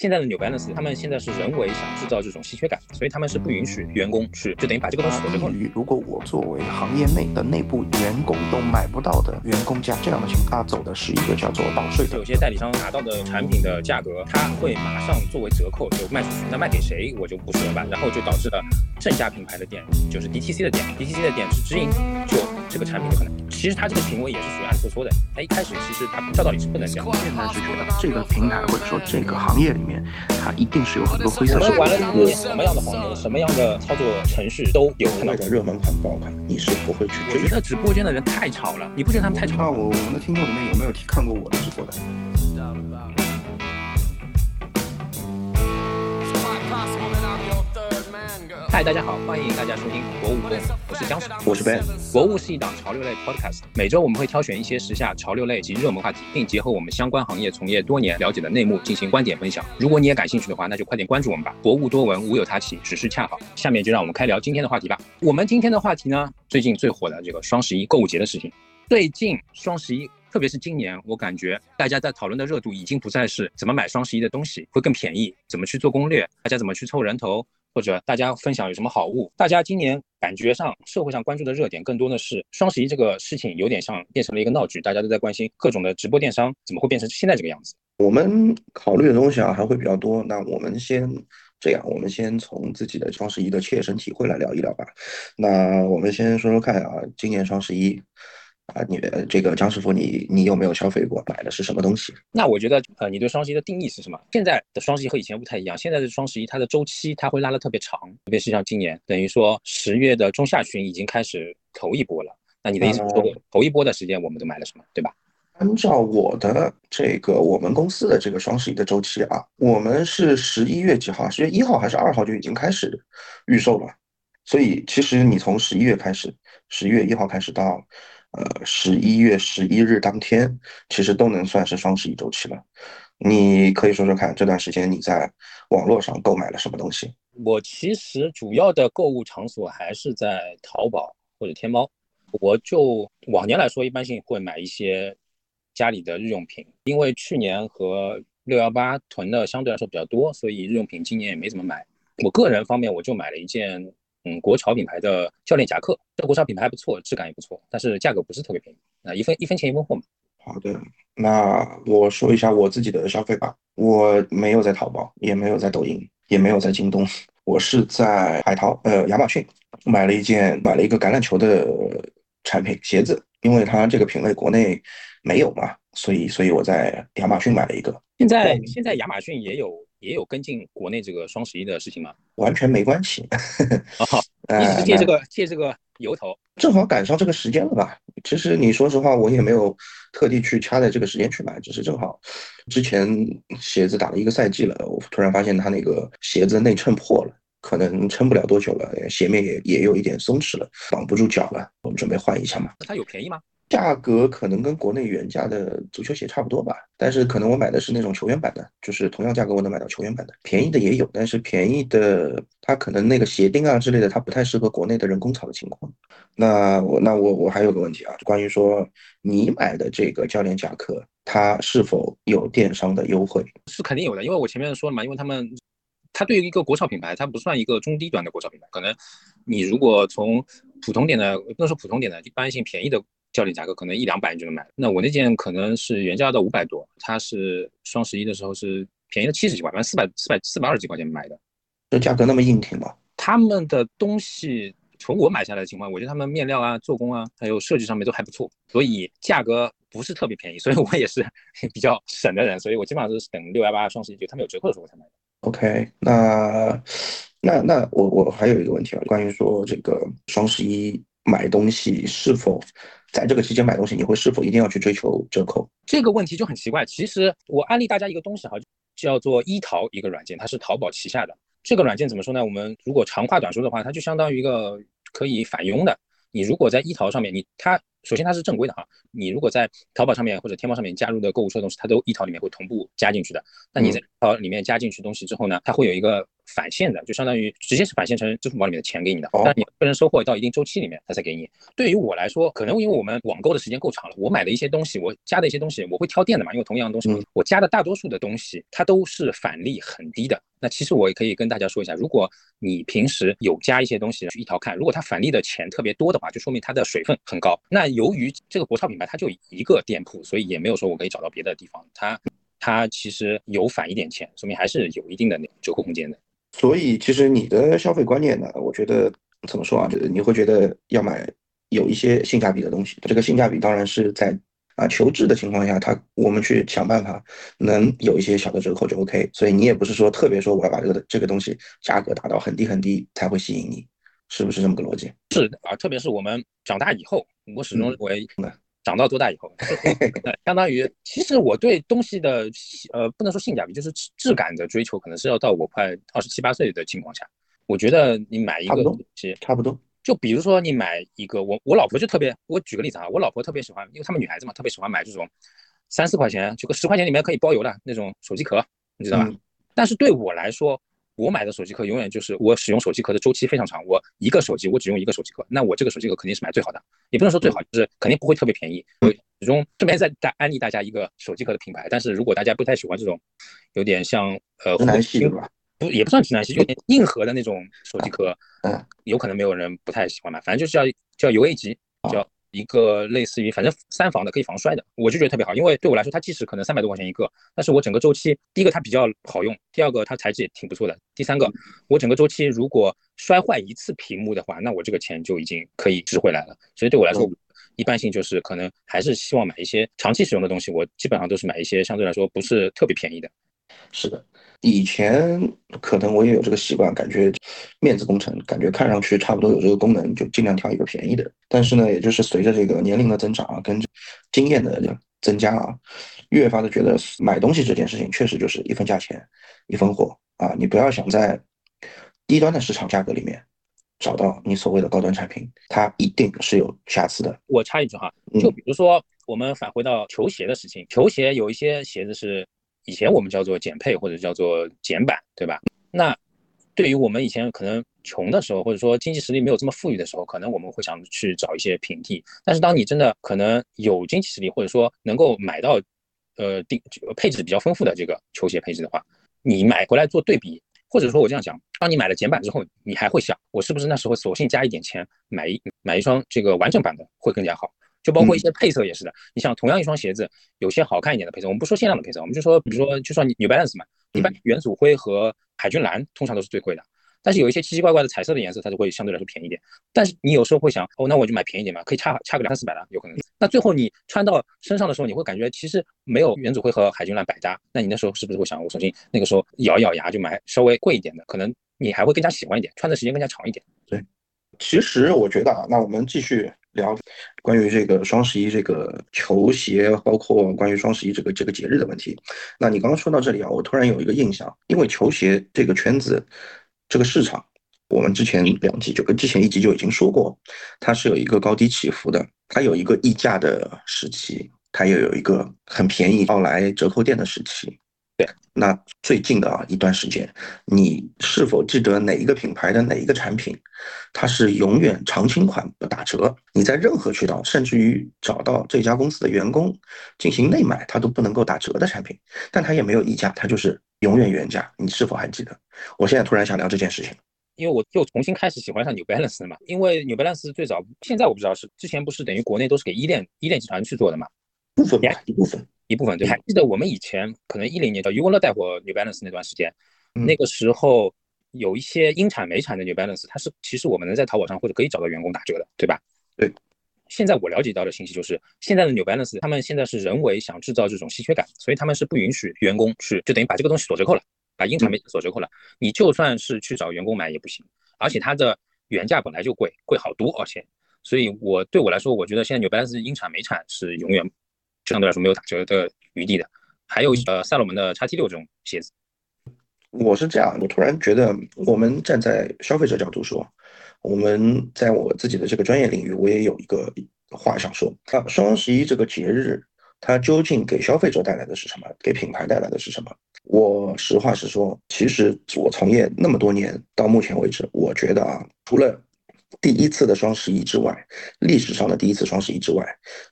现在的 New Balance，他们现在是人为想制造这种稀缺感，所以他们是不允许员工去，就等于把这个东西锁住。如果我作为行业内的内部员工都买不到的员工价，这样的情况，他走的是一个叫做保税的。有些代理商拿到的产品的价格，他会马上作为折扣就卖出去，那卖给谁我就不说了吧。然后就导致了正价品牌的店，就是 DTC 的店，DTC 的店是直营，就这个产品可能，其实它这个行为也是属于暗搓搓的。它一开始其实它照道理是不能这样。现在是觉得这个平台或者说这个行业里面，它一定是有很多灰色我们。玩了什么样的黄什么样的操作程序都有。卖的热门款爆款，你是不会去追。我觉得直播间的人太吵了，你不觉得他们太吵？那我我们的听众里面有没有看过我的直播的？嗨，大家好，欢迎大家收听博物，我是江水，我是 Ben。博物是一档潮流类 podcast，每周我们会挑选一些时下潮流类及热门话题，并结合我们相关行业从业多年了解的内幕进行观点分享。如果你也感兴趣的话，那就快点关注我们吧。博物多闻，无有他起，只是恰好。下面就让我们开聊今天的话题吧。我们今天的话题呢，最近最火的这个双十一购物节的事情。最近双十一，特别是今年，我感觉大家在讨论的热度已经不再是怎么买双十一的东西会更便宜，怎么去做攻略，大家怎么去凑人头。或者大家分享有什么好物？大家今年感觉上社会上关注的热点更多的是双十一这个事情，有点像变成了一个闹剧，大家都在关心各种的直播电商怎么会变成现在这个样子。我们考虑的东西啊还会比较多，那我们先这样，我们先从自己的双十一的切身体会来聊一聊吧。那我们先说说看啊，今年双十一。啊，你这个张师傅，你你有没有消费过？买的是什么东西？那我觉得，呃，你对双十一的定义是什么？现在的双十一和以前不太一样，现在的双十一它的周期它会拉得特别长，特别是像今年，等于说十月的中下旬已经开始头一波了。那你的意思是说，头一波的时间我们都买了什么，对吧？按照我的这个我们公司的这个双十一的周期啊，我们是十一月几号？十月一号还是二号就已经开始预售了。所以其实你从十一月开始，十一月一号开始到。呃，十一月十一日当天，其实都能算是双十一周期了。你可以说说看，这段时间你在网络上购买了什么东西？我其实主要的购物场所还是在淘宝或者天猫。我就往年来说，一般性会买一些家里的日用品，因为去年和六幺八囤的相对来说比较多，所以日用品今年也没怎么买。我个人方面，我就买了一件。嗯，国潮品牌的教练夹克，这国潮品牌还不错，质感也不错，但是价格不是特别便宜啊，一分一分钱一分货嘛。好的，那我说一下我自己的消费吧。我没有在淘宝，也没有在抖音，也没有在京东，我是在海淘，呃，亚马逊买了一件，买了一个橄榄球的产品鞋子，因为它这个品类国内没有嘛，所以所以我在亚马逊买了一个。现在现在亚马逊也有。也有跟进国内这个双十一的事情吗？完全没关系。你只是借这个借这个由头，正好赶上这个时间了吧？其实你说实话，我也没有特地去掐在这个时间去买，只是正好之前鞋子打了一个赛季了，我突然发现它那个鞋子内衬破了，可能撑不了多久了，鞋面也也有一点松弛了，绑不住脚了，我们准备换一下嘛。它有便宜吗？价格可能跟国内原价的足球鞋差不多吧，但是可能我买的是那种球员版的，就是同样价格我能买到球员版的，便宜的也有，但是便宜的它可能那个鞋钉啊之类的，它不太适合国内的人工草的情况。那我那我我还有个问题啊，关于说你买的这个教练夹克，它是否有电商的优惠？是肯定有的，因为我前面说了嘛，因为他们它对于一个国潮品牌，它不算一个中低端的国潮品牌，可能你如果从普通点的，不能说普通点的，一般性便宜的。教练价格可能一两百你就能买，那我那件可能是原价到五百多，它是双十一的时候是便宜了七十几块，反正四百四百四百二十几块钱买的，这价格那么硬挺吗？他们的东西从我买下来的情况，我觉得他们面料啊、做工啊，还有设计上面都还不错，所以价格不是特别便宜，所以我也是比较省的人，所以我基本上都是等六幺八双十一就他们有折扣的时候我才买的。OK，那那那我我还有一个问题啊，关于说这个双十一买东西是否？在这个期间买东西，你会是否一定要去追求折扣？这个问题就很奇怪。其实我安利大家一个东西哈，叫做一淘一个软件，它是淘宝旗下的。这个软件怎么说呢？我们如果长话短说的话，它就相当于一个可以返佣的。你如果在一淘上面，你它首先它是正规的哈，你如果在淘宝上面或者天猫上面加入的购物车东西，它都一淘里面会同步加进去的。那你在淘里面加进去东西之后呢，它会有一个返现的，就相当于直接是返现成支付宝里面的钱给你的，哦但你个人收获到一定周期里面，他才给你。对于我来说，可能因为我们网购的时间够长了，我买的一些东西，我加的一些东西，我会挑店的嘛，因为同样的东西，嗯我加的大多数的东西，它都是返利很低的。那其实我也可以跟大家说一下，如果你平时有加一些东西去一条看，如果它返利的钱特别多的话，就说明它的水分很高。那由于这个国潮品牌它就一个店铺，所以也没有说我可以找到别的地方，它它其实有返一点钱，说明还是有一定的那个折扣空间的。所以其实你的消费观念呢，我觉得怎么说啊，就是你会觉得要买有一些性价比的东西。这个性价比当然是在啊求质的情况下，它我们去想办法能有一些小的折扣就 OK。所以你也不是说特别说我要把这个这个东西价格打到很低很低才会吸引你，是不是这么个逻辑？是的啊，特别是我们长大以后，我始终嗯认为嗯长到多大以后，呃相当于其实我对东西的呃不能说性价比，就是质质感的追求，可能是要到我快二十七八岁的情况下。我觉得你买一个东西，差不多。就比如说你买一个，我我老婆就特别，我举个例子啊，我老婆特别喜欢，因为她们女孩子嘛，特别喜欢买这种三四块钱，就个十块钱里面可以包邮的那种手机壳，你知道吧？嗯但是对我来说，我买的手机壳永远就是我使用手机壳的周期非常长，我一个手机我只用一个手机壳，那我这个手机壳肯定是买最好的，也不能说最好，就是肯定不会特别便宜。我始终这边在在安利大家一个手机壳的品牌，但是如果大家不太喜欢这种有点像呃？不也不算直男系，有点硬核的那种手机壳，嗯，有可能没有人不太喜欢吧，反正就是叫叫 UA 级，叫一个类似于反正三防的可以防摔的，我就觉得特别好，因为对我来说，它即使可能三百多块钱一个，但是我整个周期，第一个它比较好用，第二个它材质也挺不错的，第三个我整个周期如果摔坏一次屏幕的话，那我这个钱就已经可以值回来了，所以对我来说。一般性就是可能还是希望买一些长期使用的东西，我基本上都是买一些相对来说不是特别便宜的。是的，以前可能我也有这个习惯，感觉面子工程，感觉看上去差不多有这个功能，就尽量挑一个便宜的。但是呢，也就是随着这个年龄的增长啊，跟经验的增加啊，越发的觉得买东西这件事情确实就是一分价钱一分货啊，你不要想在低端的市场价格里面找到你所谓的高端产品，它一定是有瑕疵的。我插一句哈，嗯就比如说我们返回到球鞋的事情，球鞋有一些鞋子是以前我们叫做减配或者叫做减版，对吧？那对于我们以前可能穷的时候，或者说经济实力没有这么富裕的时候，可能我们会想去找一些平替。但是当你真的可能有经济实力，或者说能够买到呃定配置比较丰富的这个球鞋配置的话，你买回来做对比，或者说我这样讲，当你买了减版之后，你还会想，我是不是那时候索性加一点钱买一买一双这个完整版的会更加好？就包括一些配色也是的，你像同样一双鞋子，有些好看一点的配色，我们不说限量的配色，我们就说比如说就说 New Balance 嘛，一般元祖灰和海军蓝通常都是最贵的。但是有一些奇奇怪怪的彩色的颜色，它就会相对来说便宜一点。但是你有时候会想，哦，那我就买便宜点嘛，可以差差个两三四百的，有可能。那最后你穿到身上的时候，你会感觉其实没有元祖灰和海军蓝百搭。那你那时候是不是会想，我索性那个时候咬一咬牙就买稍微贵一点的，可能你还会更加喜欢一点，穿的时间更加长一点。其实我觉得啊，那我们继续聊关于这个双十一这个球鞋，包括关于双十一这个这个节日的问题。那你刚刚说到这里啊，我突然有一个印象，因为球鞋这个圈子，这个市场，我们之前两集就跟之前一集就已经说过，它是有一个高低起伏的，它有一个溢价的时期，它也有一个很便宜到来折扣店的时期。对，那最近的啊一段时间，你是否记得哪一个品牌的哪一个产品，它是永远常青款不打折？你在任何渠道，甚至于找到这家公司的员工进行内买，它都不能够打折的产品，但它也没有溢价，它就是永远原价。你是否还记得？我现在突然想聊这件事情。因为我又重新开始喜欢上 New Balance 了嘛，因为 New Balance 最早，现在我不知道是之前不是等于国内都是给依恋依恋集团去做的嘛，部分吧，一部分。一部分对，还记得我们以前可能一零年叫余文乐带火 New Balance 那段时间，嗯那个时候有一些英产美产的 New Balance，它是其实我们能在淘宝上或者可以找到员工打折的，对吧？对。现在我了解到的信息就是，现在的 New Balance 他们现在是人为想制造这种稀缺感，所以他们是不允许员工去，就等于把这个东西锁折扣了，把英产美产锁折扣了。你就算是去找员工买也不行，而且它的原价本来就贵，贵好多，而且，所以我对我来说，我觉得现在 New Balance 英产美产是永远相对来说没有打折的余地的。还有呃赛洛门的 x T 六这种鞋子，我是这样，我突然觉得，我们站在消费者角度说，我们在我自己的这个专业领域，我也有一个话想说。它，双十一这个节日，它究竟给消费者带来的是什么？给品牌带来的是什么？我实话实说，其实我从业那么多年，到目前为止，我觉得啊，除了第一次的双十一之外，历史上的第一次双十一之外，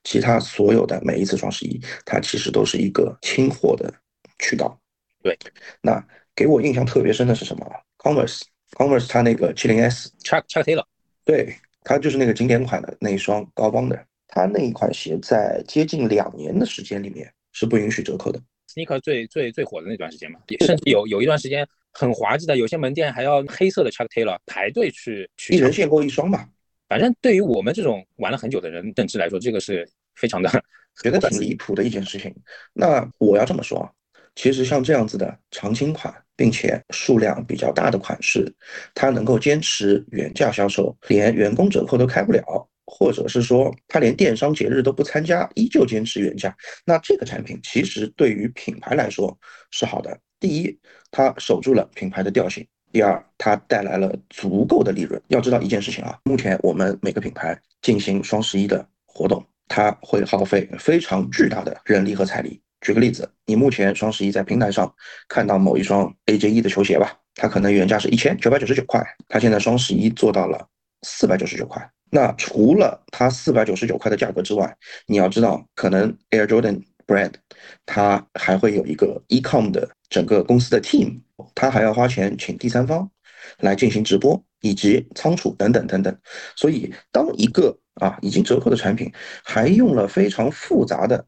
其他所有的每一次双十一，它其实都是一个清货的渠道。对，那给我印象特别深的是什么？Converse，Converse 它那个七零 S，Chuck Chuck Taylor，对，它就是那个经典款的那一双高帮的。它那一款鞋在接近两年的时间里面是不允许折扣的。Sneaker 最最最火的那段时间嘛，甚至有有一段时间很滑稽的，有些门店还要黑色的 Chuck Taylor 排队去去。一人限购一双嘛。反正对于我们这种玩了很久的人认知来说，这个是非常的 觉得挺离谱的一件事情。那我要这么说啊，其实像这样子的常青款，并且数量比较大的款式，它能够坚持原价销售，连员工折扣都开不了。或者是说，他连电商节日都不参加，依旧坚持原价，那这个产品其实对于品牌来说是好的。第一，它守住了品牌的调性；第二，它带来了足够的利润。要知道一件事情啊，目前我们每个品牌进行双十一的活动，它会耗费非常巨大的人力和财力。举个例子，你目前双十一在平台上看到某一双 AJ 的球鞋吧，它可能原价是一千九百九十九块，它现在双十一做到了四百九十九块。那除了它四百九十九块的价格之外，你要知道，可能 Air Jordan Brand 它还会有一个 Ecom 的整个公司的 team，它还要花钱请第三方来进行直播以及仓储等等等等。所以，当一个啊已经折扣的产品还用了非常复杂的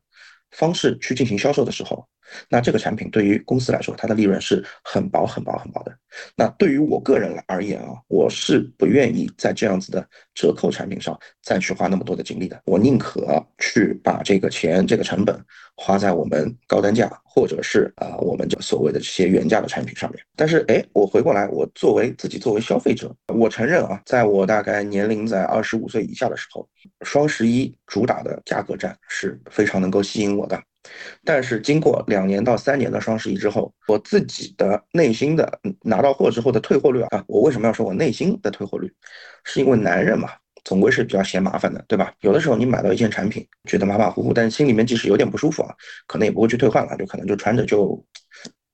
方式去进行销售的时候，那这个产品对于公司来说，它的利润是很薄很薄很薄的。那对于我个人来而言啊，我是不愿意在这样子的折扣产品上再去花那么多的精力的。我宁可去把这个钱、这个成本花在我们高单价或者是啊我们这所谓的这些原价的产品上面。但是哎，我回过来，我作为自己作为消费者，我承认啊，在我大概年龄在二十五岁以下的时候，双十一主打的价格战是非常能够吸引我的。但是经过两年到三年的双十一之后，我自己的内心的拿到货之后的退货率啊，我为什么要说我内心的退货率？是因为男人嘛，总归是比较嫌麻烦的，对吧？有的时候你买到一件产品，觉得马马虎虎，但是心里面即使有点不舒服啊，可能也不会去退换了，就可能就穿着就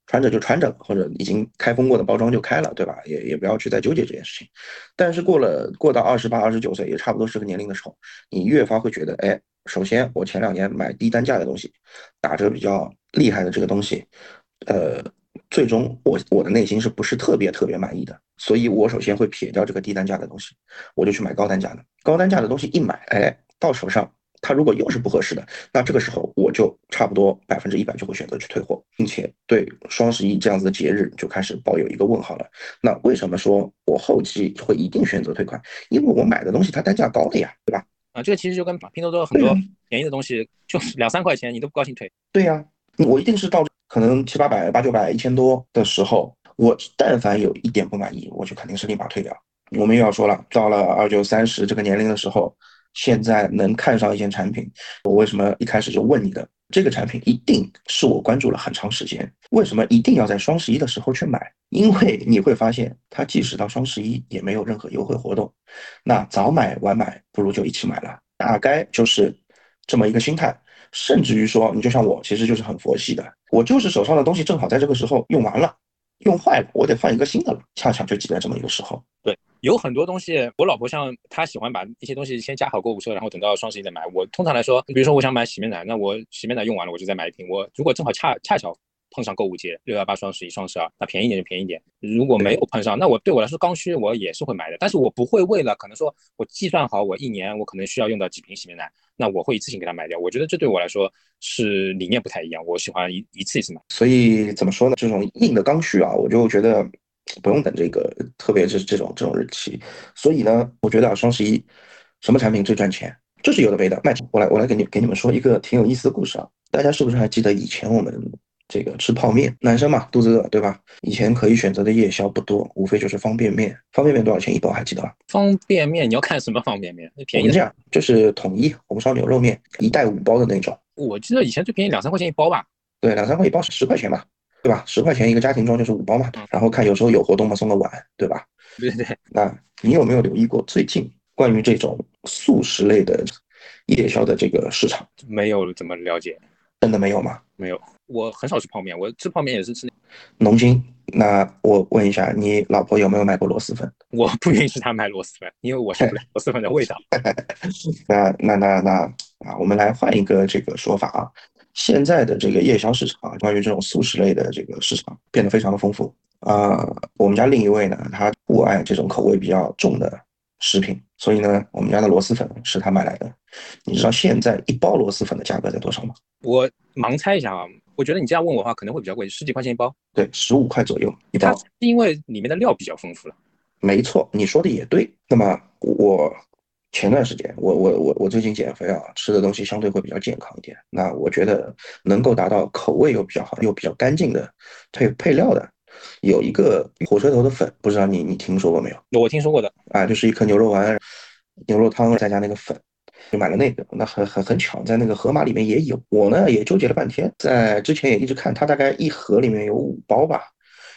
穿着就穿着，或者已经开封过的包装就开了，对吧？也也不要去再纠结这件事情。但是过了过到二十八、二十九岁，也差不多是个年龄的时候，你越发会觉得，哎。首先，我前两年买低单价的东西，打折比较厉害的这个东西，呃，最终我我的内心是不是特别特别满意的？所以我首先会撇掉这个低单价的东西，我就去买高单价的。高单价的东西一买，哎，到手上它如果又是不合适的，那这个时候我就差不多百分之一百就会选择去退货，并且对双十一这样子的节日就开始抱有一个问号了。那为什么说我后期会一定选择退款？因为我买的东西它单价高了呀，对吧？啊，这个其实就跟拼多多很多便宜的东西，就是两三块钱你都不高兴退。对呀，我一定是到可能七八百、八九百、一千多的时候，我但凡有一点不满意，我就肯定是立马退掉。我们又要说了，到了二九三十这个年龄的时候，现在能看上一件产品，我为什么一开始就问你的？这个产品一定是我关注了很长时间，为什么一定要在双十一的时候去买？因为你会发现，它即使到双十一也没有任何优惠活动，那早买晚买不如就一起买了，大概就是这么一个心态。甚至于说，你就像我，其实就是很佛系的，我就是手上的东西正好在这个时候用完了，用坏了，我得换一个新的了，恰巧就挤在这么一个时候。对。有很多东西，我老婆像她喜欢把一些东西先加好购物车，然后等到双十一再买。我通常来说，比如说我想买洗面奶，那我洗面奶用完了，我就再买一瓶。我如果正好恰恰巧。碰上购物节，六幺八、双十一、双十二，那便宜点就便宜点。如果没有碰上，那我对我来说刚需我也是会买的，但是我不会为了可能说我计算好我一年我可能需要用到几瓶洗面奶，那我会一次性给它买掉。我觉得这对我来说是理念不太一样，我喜欢一一次一次买。所以怎么说呢？这种硬的刚需啊，我就觉得不用等这个，特别是这种这种日期。所以呢，我觉得啊，双十一什么产品最赚钱？就是有的没的卖。我来我来给你给你们说一个挺有意思的故事啊，大家是不是还记得以前我们？这个吃泡面，男生嘛，肚子饿，对吧？以前可以选择的夜宵不多，无非就是方便面。方便面多少钱一包？还记得吧？方便面你要看什么方便面？那便宜这样，就是统一红烧牛肉面，一袋五包的那种。我记得以前最便宜两三块钱一包吧？对，两三块一包是十块钱嘛，对吧？十块钱一个家庭装就是五包嘛。然后看有时候有活动嘛，送个碗，对吧？对对对。那你有没有留意过最近关于这种速食类的夜宵的这个市场？没有怎么了解。真的没有吗？没有，我很少吃泡面，我吃泡面也是吃农经。那我问一下，你老婆有没有买过螺蛳粉？我不允许她买螺蛳粉，因为我受不了螺蛳粉的味道。那那那那啊，我们来换一个这个说法啊。现在的这个夜宵市场，关于这种素食类的这个市场变得非常的丰富啊。我们家另一位呢，他不爱这种口味比较重的食品，所以呢，我们家的螺蛳粉是他买来的。你知道现在一包螺蛳粉的价格在多少吗？我盲猜一下啊，我觉得你这样问我的话可能会比较贵，十几块钱一包。对，十五块左右一包。因为里面的料比较丰富了。没错，你说的也对。那么我。前段时间，我我我我最近减肥啊，吃的东西相对会比较健康一点。那我觉得能够达到口味又比较好又比较干净的配配料的，有一个火车头的粉，不知道你你听说过没有？我听说过的啊，就是一颗牛肉丸、牛肉汤再加那个粉，就买了那个。那很很很巧，在那个盒马里面也有。我呢也纠结了半天，在之前也一直看，它大概一盒里面有五包吧。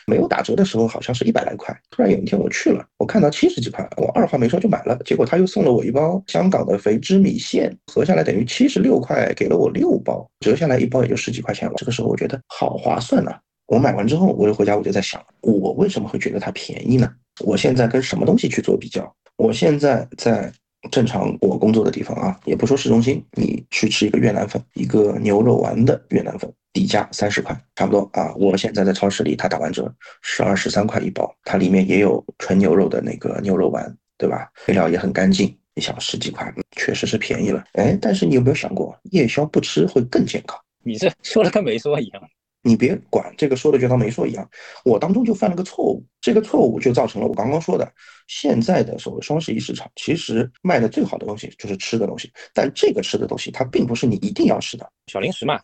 没有打折的时候，好像是一百来块。突然有一天我去了，我看到七十几块，我二话没说就买了。结果他又送了我一包香港的肥汁米线，合下来等于七十六块，给了我六包，折下来一包也就十几块钱了。这个时候我觉得好划算呐！我买完之后，我就回家，我就在想，我为什么会觉得它便宜呢？我现在跟什么东西去做比较？我现在在。正常我工作的地方啊，也不说市中心，你去吃一个越南粉，一个牛肉丸的越南粉，底价三十块，差不多啊。我现在在超市里，它打完折，十二十三块一包，它里面也有纯牛肉的那个牛肉丸，对吧？配料也很干净，你想十几块，确实是便宜了。哎，但是你有没有想过，夜宵不吃会更健康？你这 说了跟没说一样。你别管这个说的就当没说一样，我当中就犯了个错误，这个错误就造成了我刚刚说的，现在的所谓双十一市场，其实卖的最好的东西就是吃的东西，但这个吃的东西它并不是你一定要吃的小零食嘛，啊，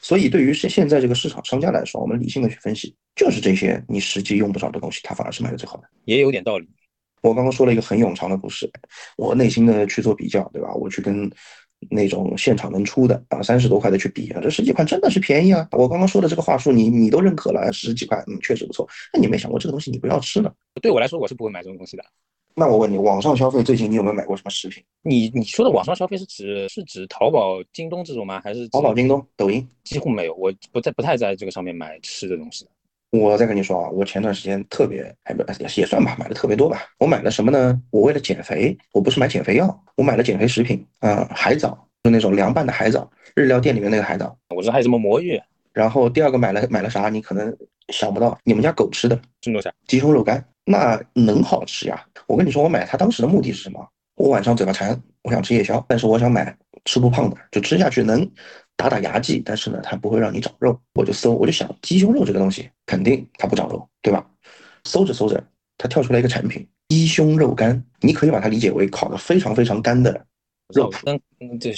所以对于现现在这个市场商家来说，我们理性的去分析，就是这些你实际用不着的东西，它反而是卖的最好的，也有点道理。我刚刚说了一个很冗长的故事，我内心的去做比较，对吧？我去跟。那种现场能出的啊，三十多块的去比啊，这十几块真的是便宜啊！我刚刚说的这个话术，你你都认可了，十几块，嗯，确实不错。那你没想过这个东西你不要吃呢？对我来说，我是不会买这种东西的。那我问你，网上消费最近你有没有买过什么食品？你你说的网上消费是指是指淘宝、京东这种吗？还是淘宝、京东、抖音？几乎没有，我不在不太在这个上面买吃的东西。我再跟你说啊，我前段时间特别还不也也算吧，买的特别多吧。我买了什么呢？我为了减肥，我不是买减肥药，我买了减肥食品啊，海藻。就那种凉拌的海藻，日料店里面那个海藻，我知道还有什么魔芋。然后第二个买了买了啥？你可能想不到，你们家狗吃的什么东西？鸡胸肉干，那能好吃呀？我跟你说，我买它当时的目的是什么？我晚上嘴巴馋，我想吃夜宵，但是我想买吃不胖的，就吃下去能打打牙祭，但是呢，它不会让你长肉。我就搜，我就想鸡胸肉这个东西肯定它不长肉，对吧？搜着搜着，它跳出来一个产品——鸡胸肉干，你可以把它理解为烤的非常非常干的。肉跟这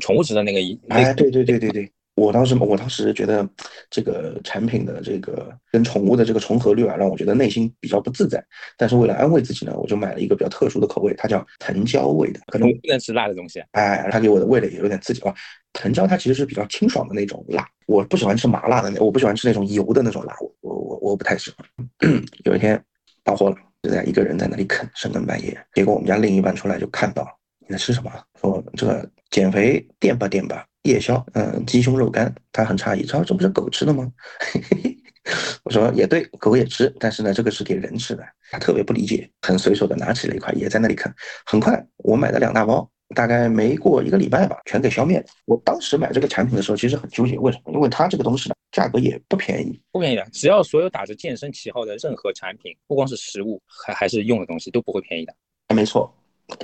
宠物吃的那个一哎，对对对对对，我当时我当时觉得这个产品的这个跟宠物的这个重合率啊，让我觉得内心比较不自在。但是为了安慰自己呢，我就买了一个比较特殊的口味，它叫藤椒味的，可能不能吃辣的东西。哎，它给我的味蕾也有点刺激啊。藤椒它其实是比较清爽的那种辣，我不喜欢吃麻辣的那，我不喜欢吃那种油的那种辣，我我我我不太喜欢。有一天到货了，就在一个人在那里啃，深更半夜，结果我们家另一半出来就看到。你在吃什么？说这个减肥垫吧垫吧，夜宵，嗯，鸡胸肉干。他很诧异，他说这不是狗吃的吗？我说也对，狗也吃，但是呢，这个是给人吃的。他特别不理解，很随手的拿起了一块，也在那里啃。很快，我买了两大包，大概没过一个礼拜吧，全给消灭了。我当时买这个产品的时候，其实很纠结，为什么？因为它这个东西呢，价格也不便宜，不便宜的。只要所有打着健身旗号的任何产品，不光是食物，还还是用的东西，都不会便宜的。没错。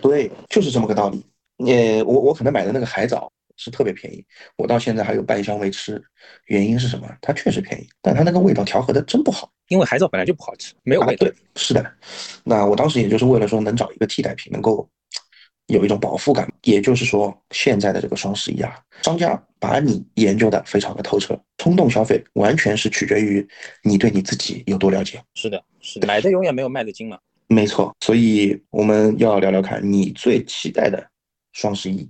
对，就是这么个道理。呃我我可能买的那个海藻是特别便宜，我到现在还有半箱没吃。原因是什么？它确实便宜，但它那个味道调和的真不好。因为海藻本来就不好吃，没有味道。对，是的。那我当时也就是为了说能找一个替代品，能够有一种饱腹感。也就是说，现在的这个双十一啊，商家把你研究的非常的透彻，冲动消费完全是取决于你对你自己有多了解。是的，是的，买的永远没有卖的精嘛。没错，所以我们要聊聊看你最期待的双十一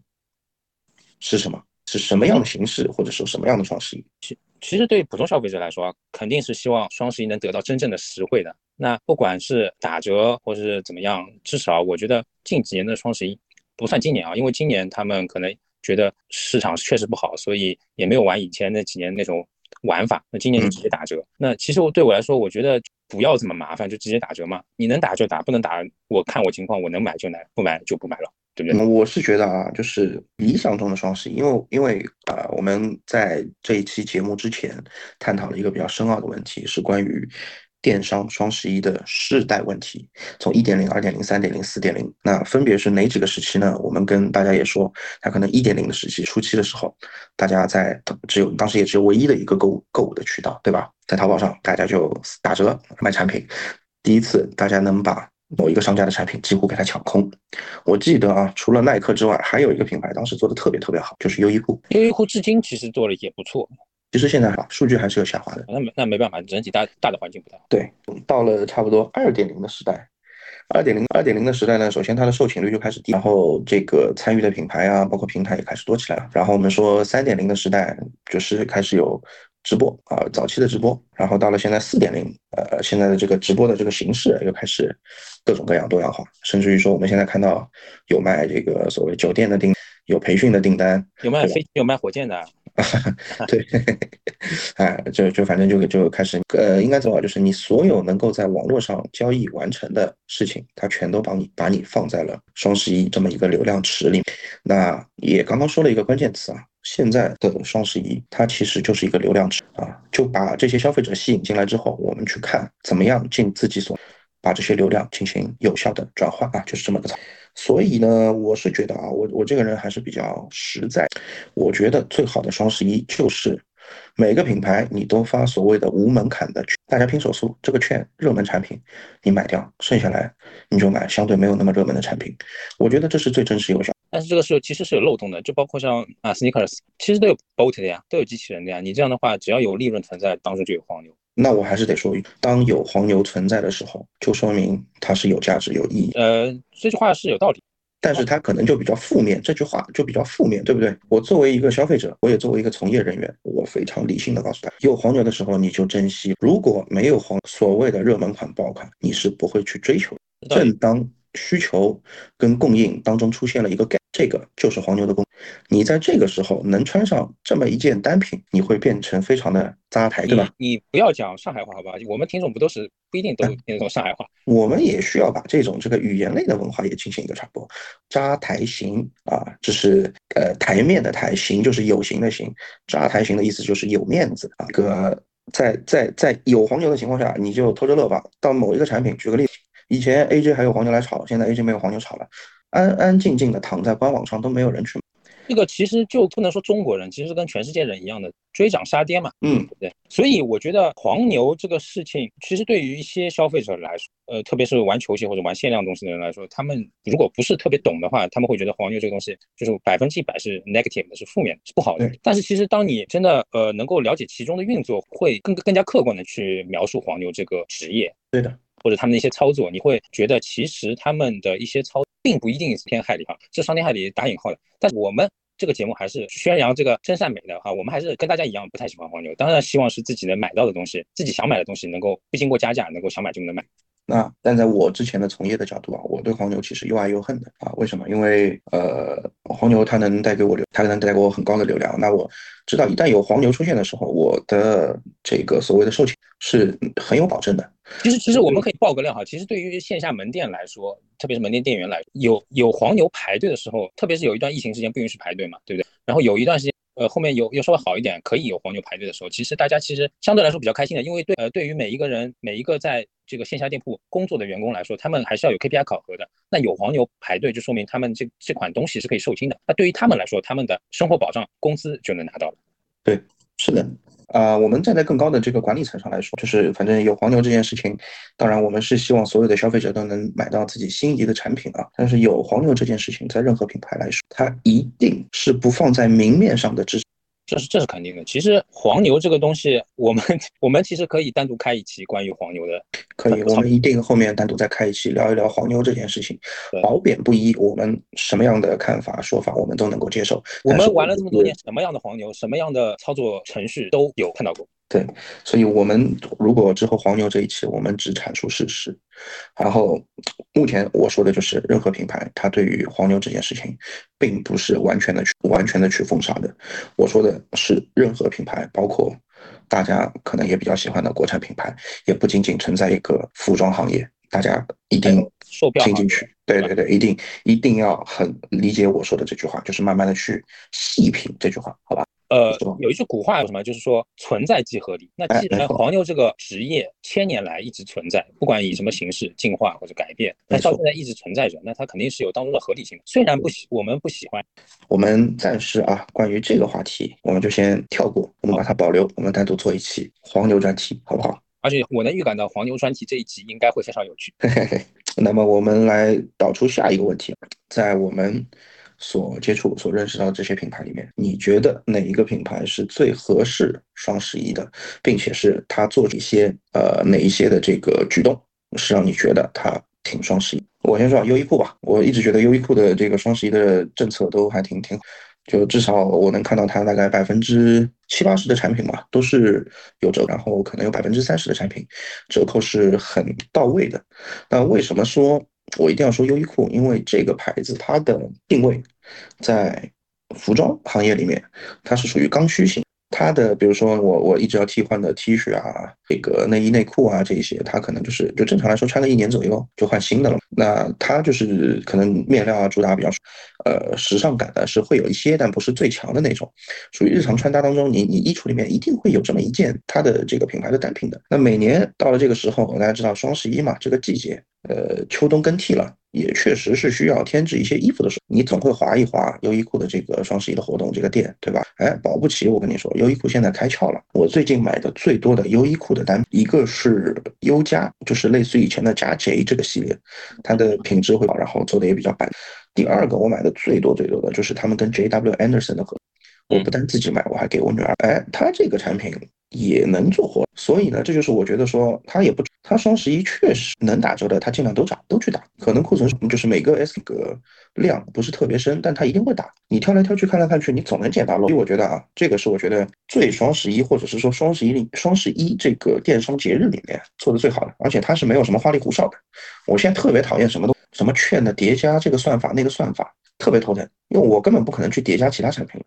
是什么？是什么样的形式，或者说什么样的双十一？其其实对于普通消费者来说，肯定是希望双十一能得到真正的实惠的。那不管是打折或是怎么样，至少我觉得近几年的双十一不算今年啊，因为今年他们可能觉得市场确实不好，所以也没有玩以前那几年那种玩法。那今年就直接打折。那其实我对我来说，我觉得不要这么麻烦，就直接打折嘛。你能打就打，不能打我看我情况，我能买就买，不买就不买了。对？我是觉得啊，就是理想中的双十一，因为因为啊，我们在这一期节目之前探讨了一个比较深奥的问题，是关于电商双十一的世代问题，从一点零、二点零、三点零、四点零，那分别是哪几个时期呢？我们跟大家也说，它可能一点零的时期初期的时候，大家在只有当时也只有唯一的一个购物购物的渠道，对吧？在淘宝上，大家就打折卖产品，第一次大家能把。某一个商家的产品几乎给他抢空，我记得啊，除了耐克之外，还有一个品牌当时做的特别特别好，就是优衣库。优衣库至今其实做的也不错，其实现在啊，数据还是有下滑的。那没那没办法，整体大大的环境不太好。对，到了差不多二点零的时代，二点零二点零的时代呢，首先它的受请率就开始低，然后这个参与的品牌啊，包括平台也开始多起来了。然后我们说三点零的时代，就是开始有。直播啊，早期的直播，然后到了现在四点零，呃，现在的这个直播的这个形式又开始各种各样多样化，甚至于说我们现在看到有卖这个所谓酒店的订，有培训的订单，有卖飞机，有卖火箭的，对，哎，就就反正就就开始，呃，应该怎么就是你所有能够在网络上交易完成的事情，它全都帮你把你放在了双十一这么一个流量池里。那也刚刚说了一个关键词啊。现在的双十一，它其实就是一个流量池啊，就把这些消费者吸引进来之后，我们去看怎么样尽自己所，把这些流量进行有效的转化啊，就是这么个操。所以呢，我是觉得啊，我我这个人还是比较实在，我觉得最好的双十一就是。每个品牌你都发所谓的无门槛的券，大家拼手速，这个券热门产品你买掉，剩下来你就买相对没有那么热门的产品。我觉得这是最真实有效。但是这个是其实是有漏洞的，就包括像啊 sneakers，其实都有 bot 的呀，都有机器人的呀。你这样的话，只要有利润存在，当中就有黄牛。那我还是得说，当有黄牛存在的时候，就说明它是有价值、有意义。呃，这句话是有道理。但是它可能就比较负面，这句话就比较负面，对不对？我作为一个消费者，我也作为一个从业人员，我非常理性的告诉他，有黄牛的时候你就珍惜，如果没有黄所谓的热门款爆款，你是不会去追求。正当需求跟供应当中出现了一个 gap，这个就是黄牛的功。你在这个时候能穿上这么一件单品，你会变成非常的扎台，对吧？你不要讲上海话好吧？我们听众不都是不一定都听得懂上海话？我们也需要把这种这个语言类的文化也进行一个传播。扎台型啊，这是呃台面的台型，就是有型的型。扎台型的意思就是有面子啊。个在在在有黄牛的情况下，你就偷着乐吧。到某一个产品，举个例子。以前 AJ 还有黄牛来炒，现在 AJ 没有黄牛炒了，安安静静的躺在官网上都没有人去。这个其实就不能说中国人，其实跟全世界人一样的追涨杀跌嘛，嗯，对不对？所以我觉得黄牛这个事情，其实对于一些消费者来说，呃，特别是玩球鞋或者玩限量东西的人来说，他们如果不是特别懂的话，他们会觉得黄牛这个东西就是百分之一百是 negative 的，是负面的，是不好的。但是其实当你真的呃能够了解其中的运作，会更更加客观的去描述黄牛这个职业。对的。或者他们的一些操作，你会觉得其实他们的一些操并不一定是天害理啊，是伤天害理打引号的。但是我们这个节目还是宣扬这个真善美的哈，我们还是跟大家一样不太喜欢黄牛，当然希望是自己能买到的东西，自己想买的东西能够不经过加价，能够想买就能买。那站在我之前的从业的角度啊，我对黄牛其实又爱又恨的啊。为什么？因为呃，黄牛它能带给我流，它能带给我很高的流量。那我知道一旦有黄牛出现的时候，我的这个所谓的售罄是很有保证的。其实，其实我们可以爆个料哈。其实对于线下门店来说，特别是门店店员来，有有黄牛排队的时候，特别是有一段疫情时间不允许排队嘛，对不对？然后有一段时间。呃，后面有又稍微好一点，可以有黄牛排队的时候，其实大家其实相对来说比较开心的，因为对呃对于每一个人每一个在这个线下店铺工作的员工来说，他们还是要有 KPI 考核的。那有黄牛排队，就说明他们这这款东西是可以售罄的。那对于他们来说，他们的生活保障工资就能拿到了。对，是的。啊，我们站在更高的这个管理层上来说，就是反正有黄牛这件事情，当然我们是希望所有的消费者都能买到自己心仪的产品啊。但是有黄牛这件事情，在任何品牌来说，它一定是不放在明面上的支持。这是这是肯定的。其实黄牛这个东西，我们我们其实可以单独开一期关于黄牛的。可以，我们一定后面单独再开一期聊一聊黄牛这件事情，褒贬不一，我们什么样的看法说法我们都能够接受。我们玩了这么多年，什么样的黄牛，什么样的操作程序都有看到过。对，所以我们如果之后黄牛这一期，我们只阐述事实。然后目前我说的就是，任何品牌它对于黄牛这件事情，并不是完全的去完全的去封杀的。我说的是任何品牌，包括大家可能也比较喜欢的国产品牌，也不仅仅存在一个服装行业，大家一定听进去。对对对，一定一定要很理解我说的这句话，就是慢慢的去细品这句话，好吧？呃，有一句古话，什么？就是说存在即合理。那既然黄牛这个职业千年来一直存在，不管以什么形式进化或者改变，那到现在一直存在着，那它肯定是有当中的合理性。虽然不喜，我们不喜欢，我们暂时啊，关于这个话题，我们就先跳过，我们把它保留，我们单独做一期黄牛专题，好不好？而且我能预感到黄牛专题这一集应该会非常有趣。那么我们来导出下一个问题，在我们。所接触、所认识到的这些品牌里面，你觉得哪一个品牌是最合适双十一的，并且是他做一些呃哪一些的这个举动，是让你觉得他挺双十一？我先说优衣库吧，我一直觉得优衣库的这个双十一的政策都还挺挺，就至少我能看到它大概百分之七八十的产品嘛都是有折，然后可能有百分之三十的产品折扣是很到位的。那为什么说？我一定要说优衣库，因为这个牌子它的定位在服装行业里面，它是属于刚需型。它的比如说我我一直要替换的 T 恤啊，这个内衣内裤啊这一些，它可能就是就正常来说穿个一年左右就换新的了。那它就是可能面料啊主打比较呃时尚感的是会有一些，但不是最强的那种。属于日常穿搭当中，你你衣橱里面一定会有这么一件它的这个品牌的单品的。那每年到了这个时候，大家知道双十一嘛，这个季节。呃，秋冬更替了，也确实是需要添置一些衣服的时候，你总会划一划优衣库的这个双十一的活动这个店，对吧？哎，保不齐我跟你说，优衣库现在开窍了。我最近买的最多的优衣库的单，一个是优加，就是类似于以前的加 J 这个系列，它的品质会好，然后做的也比较板。第二个我买的最多最多的就是他们跟 JW Anderson 的合，我不但自己买，我还给我女儿。哎，它这个产品。也能做活，所以呢，这就是我觉得说它也不，它双十一确实能打折的，它尽量都打，都去打。可能库存就是每个 S 个量不是特别深，但它一定会打。你挑来挑去看来看去，你总能捡到漏。所以我觉得啊，这个是我觉得最双十一或者是说双十一双十一这个电商节日里面做的最好的，而且它是没有什么花里胡哨的。我现在特别讨厌什么都什么券的叠加，这个算法那个算法特别头疼，因为我根本不可能去叠加其他产品。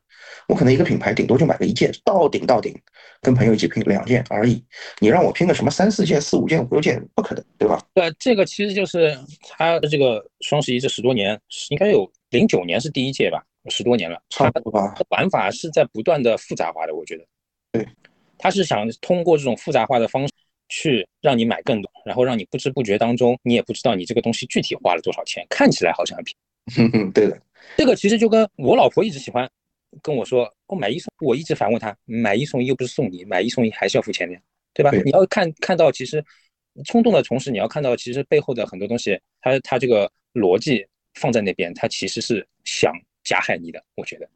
我可能一个品牌顶多就买个一件，到顶到顶，跟朋友一起拼两件而已。你让我拼个什么三四件、四五件、五六件，不可能，对吧？对，这个其实就是它的这个双十一这十多年，应该有零九年是第一届吧，十多年了，差不多吧。玩法是在不断的复杂化的，我觉得。对，他是想通过这种复杂化的方式去让你买更多，然后让你不知不觉当中，你也不知道你这个东西具体花了多少钱，看起来好像很便宜。对的，这个其实就跟我老婆一直喜欢。跟我说，我买一送，我一直反问他，买一送一又不是送你，买一送一还是要付钱的，对吧？你要看看到，其实冲动的同时，你要看到其实背后的很多东西，他他这个逻辑放在那边，他其实是想加害你的，我觉得。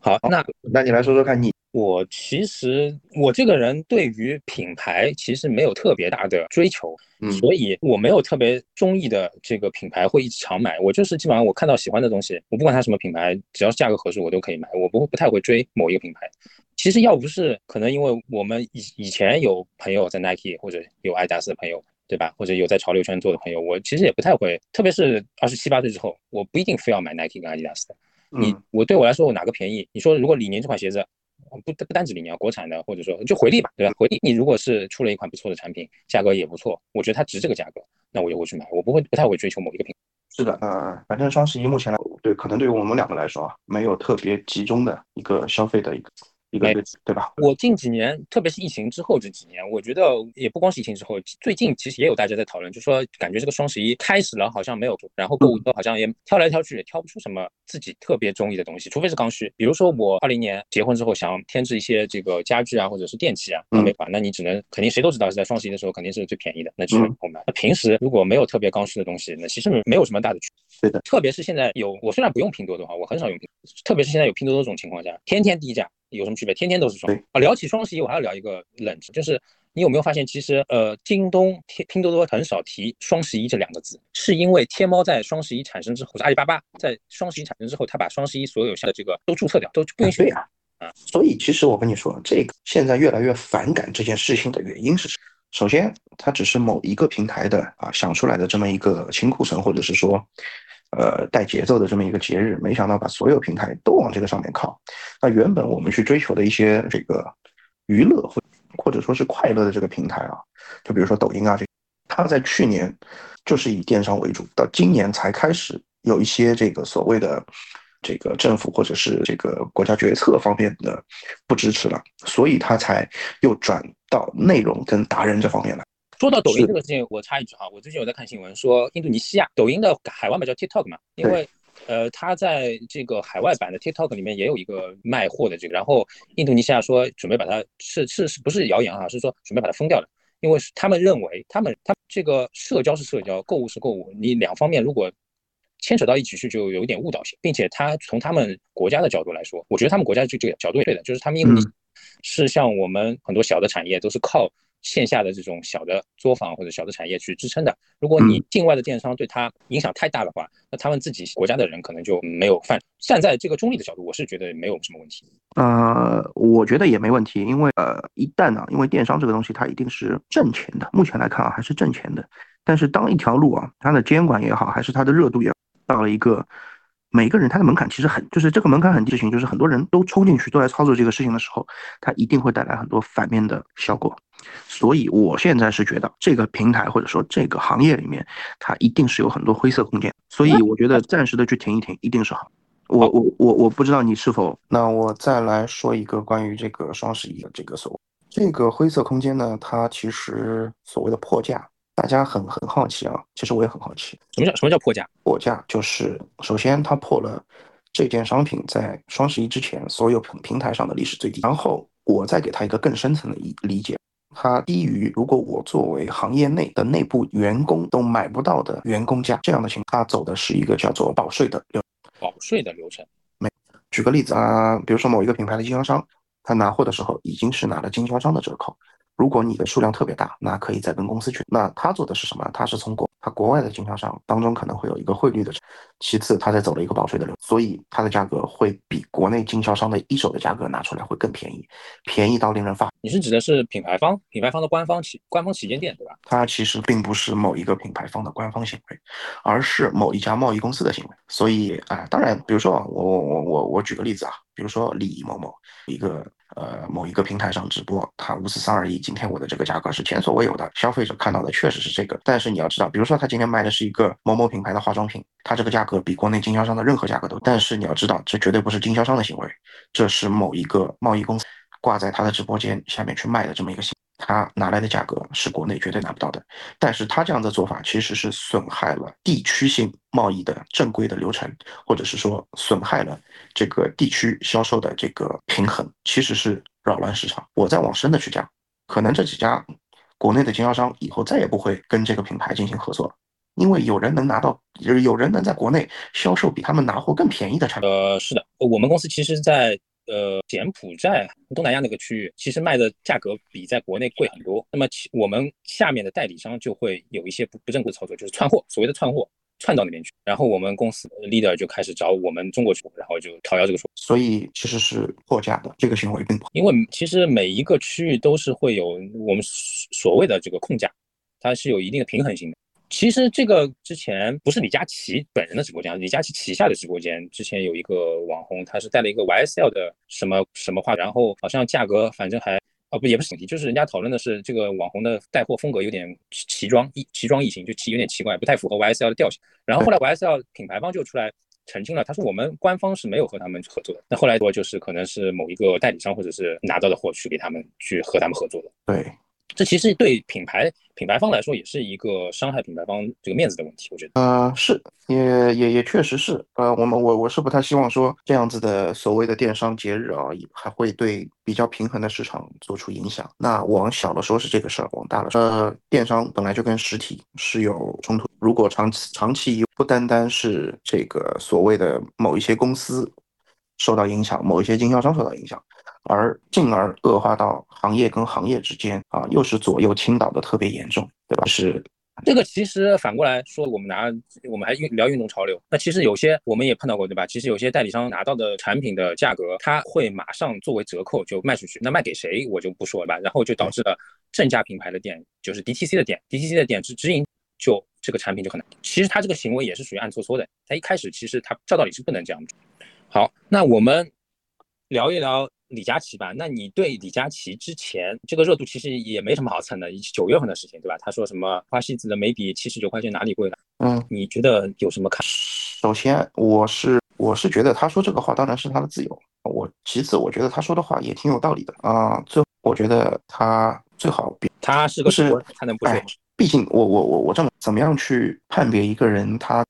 好，那那你来说说看你。我其实我这个人对于品牌其实没有特别大的追求，嗯，所以我没有特别中意的这个品牌会一直常买。我就是基本上我看到喜欢的东西，我不管它什么品牌，只要价格合适我都可以买。我不会不太会追某一个品牌。其实要不是可能因为我们以以前有朋友在 Nike 或者有爱达斯的朋友，对吧？或者有在潮流圈做的朋友，我其实也不太会，特别是二十七八岁之后，我不一定非要买 Nike 跟阿迪达斯的。你我对我来说我哪个便宜？你说如果李宁这款鞋子。不不单指你要国产的，或者说就回力吧，对吧？回力，你如果是出了一款不错的产品，价格也不错，我觉得它值这个价格，那我就会去买，我不会不太会追求某一个品。是的，嗯，反正双十一目前来，对，可能对于我们两个来说啊，没有特别集中的一个消费的一个。一个对吧？我近几年，特别是疫情之后这几年，我觉得也不光是疫情之后，最近其实也有大家在讨论，就说感觉这个双十一开始了，好像没有，然后购物车好像也挑来挑去，也挑不出什么自己特别中意的东西，除非是刚需。比如说我二零年结婚之后，想添置一些这个家具啊，或者是电器啊，没法，那你只能肯定谁都知道是在双十一的时候肯定是最便宜的，那只能购买。那平时如果没有特别刚需的东西，那其实没有什么大的区别。对的，特别是现在有，我虽然不用拼多多哈，我很少用拼，特别是现在有拼多多这种情况下，天天低价。有什么区别？天天都是双啊！聊起双十一，我还要聊一个冷知识，就是你有没有发现，其实呃，京东、拼拼多多很少提双十一这两个字，是因为天猫在双十一产生之后，是阿里巴巴在双十一产生之后，他把双十一所有下的这个都注册掉，都不允许。对呀，啊，所以其实我跟你说，这个现在越来越反感这件事情的原因是什么？首先，它只是某一个平台的啊想出来的这么一个清库存，或者是说，呃带节奏的这么一个节日，没想到把所有平台都往这个上面靠。那原本我们去追求的一些这个娱乐或或者说是快乐的这个平台啊，就比如说抖音啊，这它在去年就是以电商为主，到今年才开始有一些这个所谓的这个政府或者是这个国家决策方面的不支持了，所以它才又转。到内容跟达人这方面来。说到抖音这个事情，我插一句哈，我最近有在看新闻，说印度尼西亚抖音的海外版叫 TikTok 嘛，因为呃，它在这个海外版的 TikTok 里面也有一个卖货的这个，然后印度尼西亚说准备把它是是是不是谣言啊？是说准备把它封掉的，因为他们认为他们他这个社交是社交，购物是购物，你两方面如果牵扯到一起去，就有一点误导性，并且他从他们国家的角度来说，我觉得他们国家这这个角度也对的，就是他们印度尼。是像我们很多小的产业都是靠线下的这种小的作坊或者小的产业去支撑的。如果你境外的电商对它影响太大的话，那他们自己国家的人可能就没有饭。站在这个中立的角度，我是觉得没有什么问题。呃，我觉得也没问题，因为呃，一旦呢，因为电商这个东西它一定是挣钱的，目前来看啊还是挣钱的。但是当一条路啊，它的监管也好，还是它的热度也到了一个。每个人他的门槛其实很，就是这个门槛很低的事情，就是很多人都冲进去都来操作这个事情的时候，它一定会带来很多反面的效果。所以我现在是觉得这个平台或者说这个行业里面，它一定是有很多灰色空间。所以我觉得暂时的去停一停一定是好。我我我我不知道你是否，那我再来说一个关于这个双十一的这个所谓这个灰色空间呢，它其实所谓的破价。大家很很好奇啊，其实我也很好奇，什么叫什么叫破价？破价就是首先它破了这件商品在双十一之前所有平平台上的历史最低，然后我再给它一个更深层的理理解，它低于如果我作为行业内的内部员工都买不到的员工价，这样的情况，它走的是一个叫做保税的流保税的流程。没，举个例子啊，比如说某一个品牌的经销商，他拿货的时候已经是拿了经销商的折扣。如果你的数量特别大，那可以再跟公司去。那他做的是什么？他是从国他国外的经销商当中可能会有一个汇率的，其次他再走了一个保税的流，所以它的价格会比国内经销商的一手的价格拿出来会更便宜，便宜到令人发。你是指的是品牌方，品牌方的官方旗官方旗舰店对吧？它其实并不是某一个品牌方的官方行为，而是某一家贸易公司的行为。所以啊，当然，比如说我我我我我举个例子啊，比如说李某某一个。呃，某一个平台上直播，他五四三二一，今天我的这个价格是前所未有的，消费者看到的确实是这个。但是你要知道，比如说他今天卖的是一个某某品牌的化妆品，他这个价格比国内经销商的任何价格都。但是你要知道，这绝对不是经销商的行为，这是某一个贸易公司挂在他的直播间下面去卖的这么一个行。他拿来的价格是国内绝对拿不到的，但是他这样的做法其实是损害了地区性贸易的正规的流程，或者是说损害了这个地区销售的这个平衡，其实是扰乱市场。我再往深的去讲，可能这几家国内的经销商以后再也不会跟这个品牌进行合作了，因为有人能拿到，就是有人能在国内销售比他们拿货更便宜的产品。呃，是的，我们公司其实在。呃，柬埔寨、东南亚那个区域，其实卖的价格比在国内贵很多。那么，其我们下面的代理商就会有一些不不正规的操作，就是串货，所谓的串货，串到那边去。然后我们公司 leader 就开始找我们中国去，然后就讨要这个数。所以其实是破价的这个行为并不，因为其实每一个区域都是会有我们所谓的这个控价，它是有一定的平衡性的。其实这个之前不是李佳琦本人的直播间，李佳琦旗下的直播间之前有一个网红，他是带了一个 YSL 的什么什么话，然后好像价格反正还哦不也不是问题，就是人家讨论的是这个网红的带货风格有点奇装异奇装异形，就奇有点奇怪，不太符合 YSL 的调性。然后后来 YSL 品牌方就出来澄清了，他说我们官方是没有和他们合作的。那后来说就是可能是某一个代理商或者是拿到的货去给他们去和他们合作的。对。这其实对品牌品牌方来说也是一个伤害品牌方这个面子的问题，我觉得。呃，是，也也也确实是。呃，我们我我是不太希望说这样子的所谓的电商节日啊，还会对比较平衡的市场做出影响。那往小了说是这个事儿，往大了说，呃，电商本来就跟实体是有冲突。如果长期长期不单单是这个所谓的某一些公司受到影响，某一些经销商受到影响。而进而恶化到行业跟行业之间啊，又是左右倾倒的特别严重，对吧？是这个其实反过来说，我们拿我们还运聊运动潮流，那其实有些我们也碰到过，对吧？其实有些代理商拿到的产品的价格，他会马上作为折扣就卖出去，那卖给谁我就不说了吧。然后就导致了正价品牌的店，就是 DTC 的店，DTC 的店直直营就这个产品就很难。其实他这个行为也是属于暗搓搓的，他一开始其实他照道理是不能这样。好，那我们聊一聊。李佳琦吧，那你对李佳琦之前这个热度其实也没什么好蹭的，九月份的事情对吧？他说什么花西子的眉笔七十九块钱哪里贵了？嗯，你觉得有什么看？首先，我是我是觉得他说这个话当然是他的自由。我其次，我觉得他说的话也挺有道理的啊。最我觉得他最好别他是个是他能不说？毕竟我我我我这么怎么样去判别一个人，他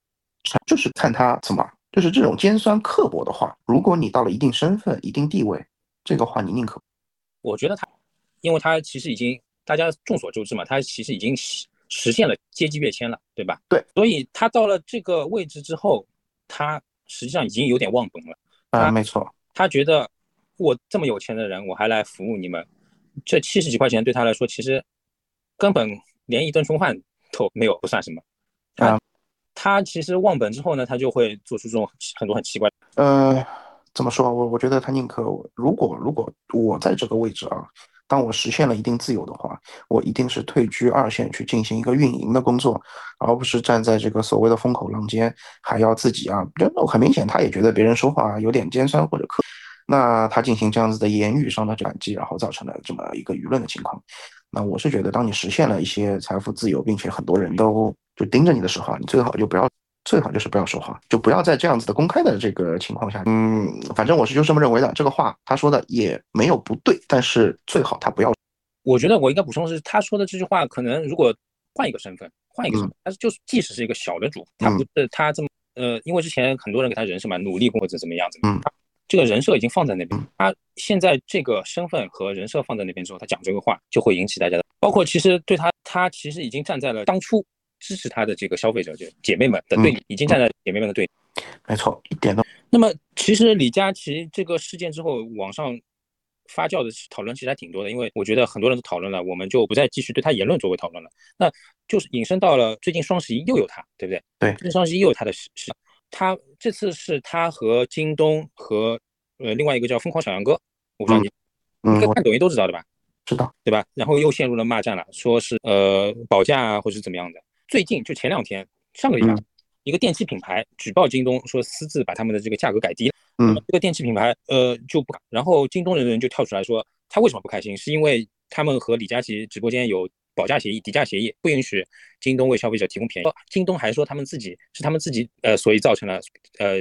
就是看他怎么就是这种尖酸刻薄的话。如果你到了一定身份、一定地位。这个话你宁可？我觉得他，因为他其实已经大家众所周知嘛，他其实已经实实现了阶级跃迁了，对吧？对，所以他到了这个位置之后，他实际上已经有点忘本了。啊，没错，他觉得我这么有钱的人，我还来服务你们，这七十几块钱对他来说，其实根本连一顿中饭都没有，不算什么。啊，他其实忘本之后呢，他就会做出这种很多很奇怪。呃。怎么说？我我觉得他宁可，如果如果我在这个位置啊，当我实现了一定自由的话，我一定是退居二线去进行一个运营的工作，而不是站在这个所谓的风口浪尖，还要自己啊，真的很明显，他也觉得别人说话有点尖酸或者刻，那他进行这样子的言语上的反击，然后造成了这么一个舆论的情况。那我是觉得，当你实现了一些财富自由，并且很多人都就盯着你的时候，你最好就不要。最好就是不要说话，就不要在这样子的公开的这个情况下，嗯，反正我是就这么认为的。这个话他说的也没有不对，但是最好他不要。我觉得我应该补充的是，他说的这句话可能如果换一个身份，换一个，身份，但是就是即使是一个小的主，他不是他这么呃，因为之前很多人给他人设嘛，努力或者怎么样子，嗯，这个人设已经放在那边，他现在这个身份和人设放在那边之后，他讲这个话就会引起大家的，包括其实对他，他其实已经站在了当初。支持他的这个消费者就姐妹们的对立，已经站在姐妹们的对立。没错，一点都。那么其实李佳琦这个事件之后，网上发酵的讨论其实还挺多的，因为我觉得很多人都讨论了，我们就不再继续对他言论作为讨论了。那就是引申到了最近双十一又有他，对不对？对，最近双十一又有他的事。他这次是他和京东和呃另外一个叫疯狂小杨哥，我不知道你应该看抖音都知道的吧？知道，对吧？然后又陷入了骂战了，说是呃保价啊，或者是怎么样的。最近就前两天，上个礼拜，一个电器品牌举报京东，说私自把他们的这个价格改低了。嗯，这个电器品牌呃就不，然后京东的人就跳出来说，他为什么不开心？是因为他们和李佳琦直播间有保价协议、底价协议，不允许京东为消费者提供便宜。京东还说他们自己是他们自己呃，所以造成了呃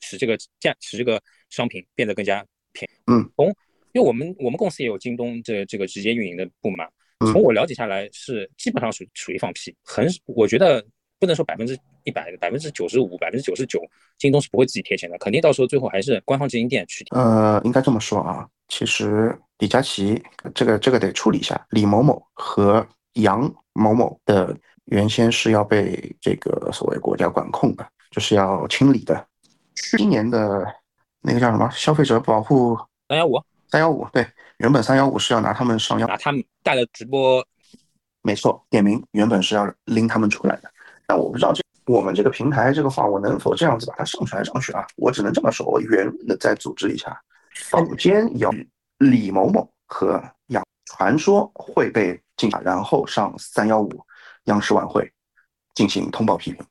使这个价使这个商品变得更加便宜。嗯，从因为我们我们公司也有京东这这个直接运营的部门嘛。从我了解下来，是基本上属属于放屁，很我觉得不能说百分之一百，百分之九十五、百分之九十九，京东是不会自己贴钱的，肯定到时候最后还是官方直营店去。呃，应该这么说啊，其实李佳琦这个这个得处理一下，李某某和杨某某的原先是要被这个所谓国家管控的，就是要清理的。去年的那个叫什么消费者保护三幺五。三幺五对，原本三幺五是要拿他们上幺，拿他们带的直播，没错，点名原本是要拎他们出来的。但我不知道这我们这个平台这个话，我能否这样子把它上传上去啊？我只能这么说，我圆润的再组织一下。坊间有李某某和杨传说会被禁，然后上三幺五央视晚会进行通报批评。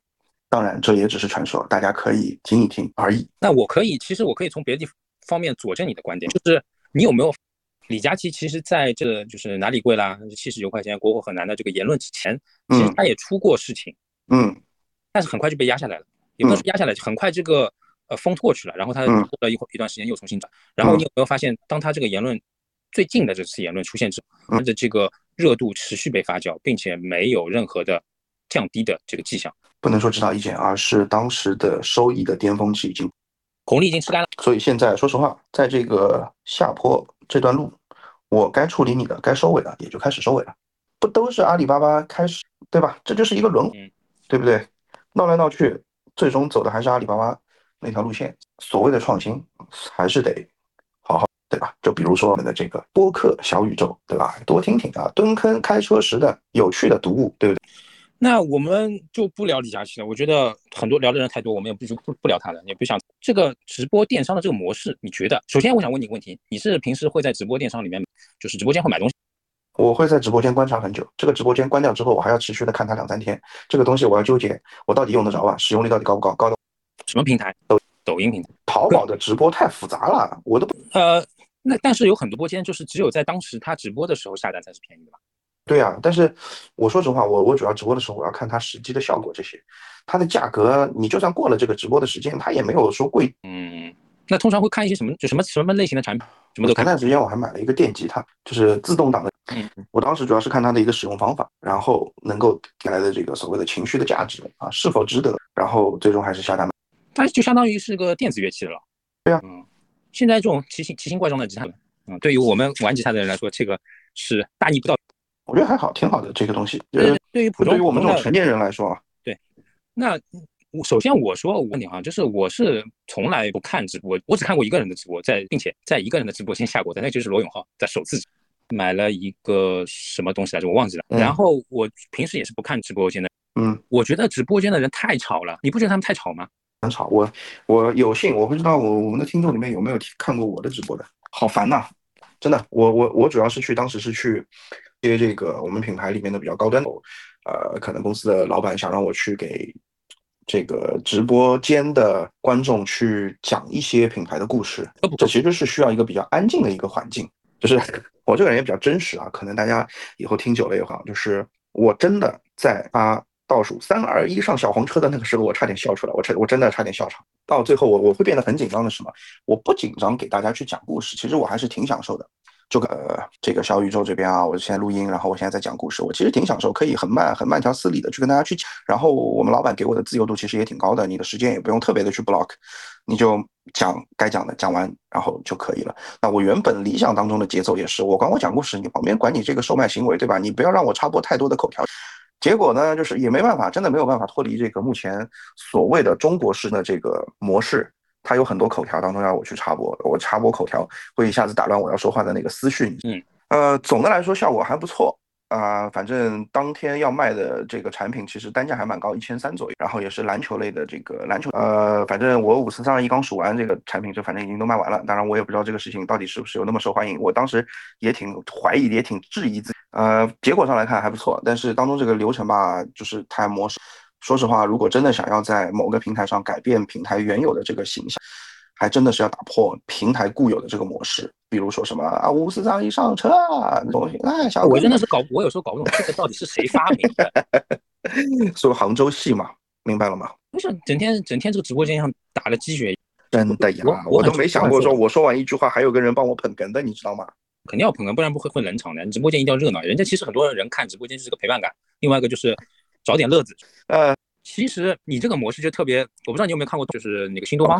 当然，这也只是传说，大家可以听一听而已。那我可以，其实我可以从别的地方面佐证你的观点，就是。你有没有李佳琦？其实在这就是哪里贵啦？七十九块钱，国货很难的这个言论之前，其实他也出过事情，嗯，但是很快就被压下来了，也不能说压下来，很快这个呃风过去了，然后他过了一会一段时间又重新涨。然后你有没有发现，当他这个言论最近的这次言论出现之后，他的这个热度持续被发酵，并且没有任何的降低的这个迹象？不能说指导意见，而是当时的收益的巅峰期已经。红利已经吃干了，所以现在说实话，在这个下坡这段路，我该处理你的，该收尾的也就开始收尾了。不都是阿里巴巴开始，对吧？这就是一个轮回，对不对？闹来闹去，最终走的还是阿里巴巴那条路线。所谓的创新，还是得好好。对吧？就比如说我们的这个播客小宇宙，对吧？多听听啊，蹲坑开车时的有趣的读物，对不对？那我们就不聊李佳琦了，我觉得很多聊的人太多，我们也不就不不聊他了。也不想这个直播电商的这个模式，你觉得？首先我想问你一个问题，你是平时会在直播电商里面，就是直播间会买东西？我会在直播间观察很久，这个直播间关掉之后，我还要持续的看它两三天。这个东西我要纠结，我到底用得着啊？使用率到底高不高？高的什么平台？抖抖音平台。淘宝的直播太复杂了，我都不呃，那但是有很多播间就是只有在当时他直播的时候下单才是便宜的吧？对啊，但是我说实话，我我主要直播的时候，我要看它实际的效果，这些它的价格，你就算过了这个直播的时间，它也没有说贵。嗯，那通常会看一些什么，就什么什么类型的产品，什么都看。前段时间我还买了一个电吉他，就是自动挡的。嗯，我当时主要是看它的一个使用方法，然后能够带来的这个所谓的情绪的价值啊，是否值得，然后最终还是下单。它就相当于是个电子乐器了。对啊，嗯，现在这种奇形奇形怪状的吉他，嗯，对于我们玩吉他的人来说，这个是大逆不道。我觉得还好，挺好的这个东西。对，对于普通对于我们这种成年人来说啊，对。那我首先我说我问你哈，就是我是从来不看直播，我只看过一个人的直播，在并且在一个人的直播间下过单，那就是罗永浩在首次买了一个什么东西来着，我忘记了。然后我平时也是不看直播间的。嗯，我觉得直播间的人太吵了，你不觉得他们太吵吗？很吵。我我有幸，我不知道我我们的听众里面有没有看过我的直播的，好烦呐，真的。我我我主要是去当时是去。接这个我们品牌里面的比较高端的，呃，可能公司的老板想让我去给这个直播间的观众去讲一些品牌的故事，这其实是需要一个比较安静的一个环境。就是 我这个人也比较真实啊，可能大家以后听久了也好，就是我真的在发倒数三二一上小黄车的那个时候，我差点笑出来，我差我真的差点笑场。到最后我我会变得很紧张的是什么？我不紧张给大家去讲故事，其实我还是挺享受的。这个，这个小宇宙这边啊，我现在录音，然后我现在在讲故事，我其实挺享受，可以很慢、很慢条斯理的去跟大家去讲。然后我们老板给我的自由度其实也挺高的，你的时间也不用特别的去 block，你就讲该讲的讲完，然后就可以了。那我原本理想当中的节奏也是，我管我讲故事，你旁边管你这个售卖行为，对吧？你不要让我插播太多的口条。结果呢，就是也没办法，真的没有办法脱离这个目前所谓的中国式的这个模式。他有很多口条当中要我去插播，我插播口条会一下子打乱我要说话的那个思绪。嗯，呃，总的来说效果还不错啊。反正当天要卖的这个产品其实单价还蛮高，一千三左右。然后也是篮球类的这个篮球，呃，反正我五四三二一刚数完这个产品，就反正已经都卖完了。当然我也不知道这个事情到底是不是有那么受欢迎，我当时也挺怀疑，也挺质疑自己。呃，结果上来看还不错，但是当中这个流程吧，就是太模式。说实话，如果真的想要在某个平台上改变平台原有的这个形象，还真的是要打破平台固有的这个模式。比如说什么啊，五四三一上车啊，东西，哎，小我真的是搞，我有时候搞不懂这个到底是谁发明的。说杭州戏嘛，明白了吗？不是，整天整天这个直播间上打了鸡血，真的呀，我都没想过说，我说完一句话还有个人帮我捧哏的，你知道吗？肯定要捧哏，不然不会混冷场的。直播间一定要热闹，人家其实很多人看直播间就是个陪伴感，另外一个就是。找点乐子，呃，其实你这个模式就特别，我不知道你有没有看过，就是那个新东方，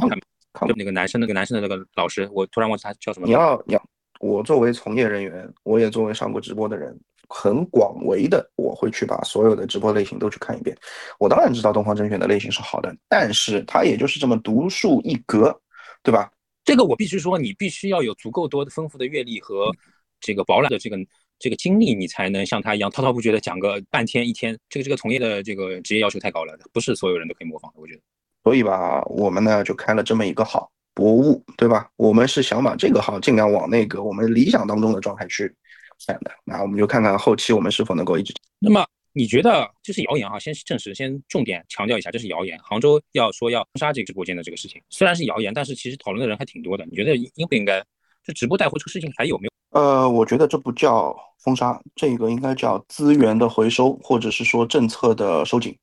就那个男生，那个男生的那个老师，我突然忘记他叫什么。你要，你要，我作为从业人员，我也作为上过直播的人，很广为的，我会去把所有的直播类型都去看一遍。我当然知道东方甄选的类型是好的，但是它也就是这么独树一格，对吧？这个我必须说，你必须要有足够多的丰富的阅历和这个饱览的这个。这个经历你才能像他一样滔滔不绝的讲个半天一天，这个这个从业的这个职业要求太高了，不是所有人都可以模仿的，我觉得。所以吧，我们呢就开了这么一个号，博物，对吧？我们是想把这个号尽量往那个我们理想当中的状态去想的。那我们就看看后期我们是否能够一直。那么你觉得这是谣言啊？先证实，先重点强调一下，这是谣言。杭州要说要封杀这个直播间的这个事情，虽然是谣言，但是其实讨论的人还挺多的。你觉得应不应该？这直播带货这个事情还有没有？呃，我觉得这不叫封杀，这个应该叫资源的回收，或者是说政策的收紧。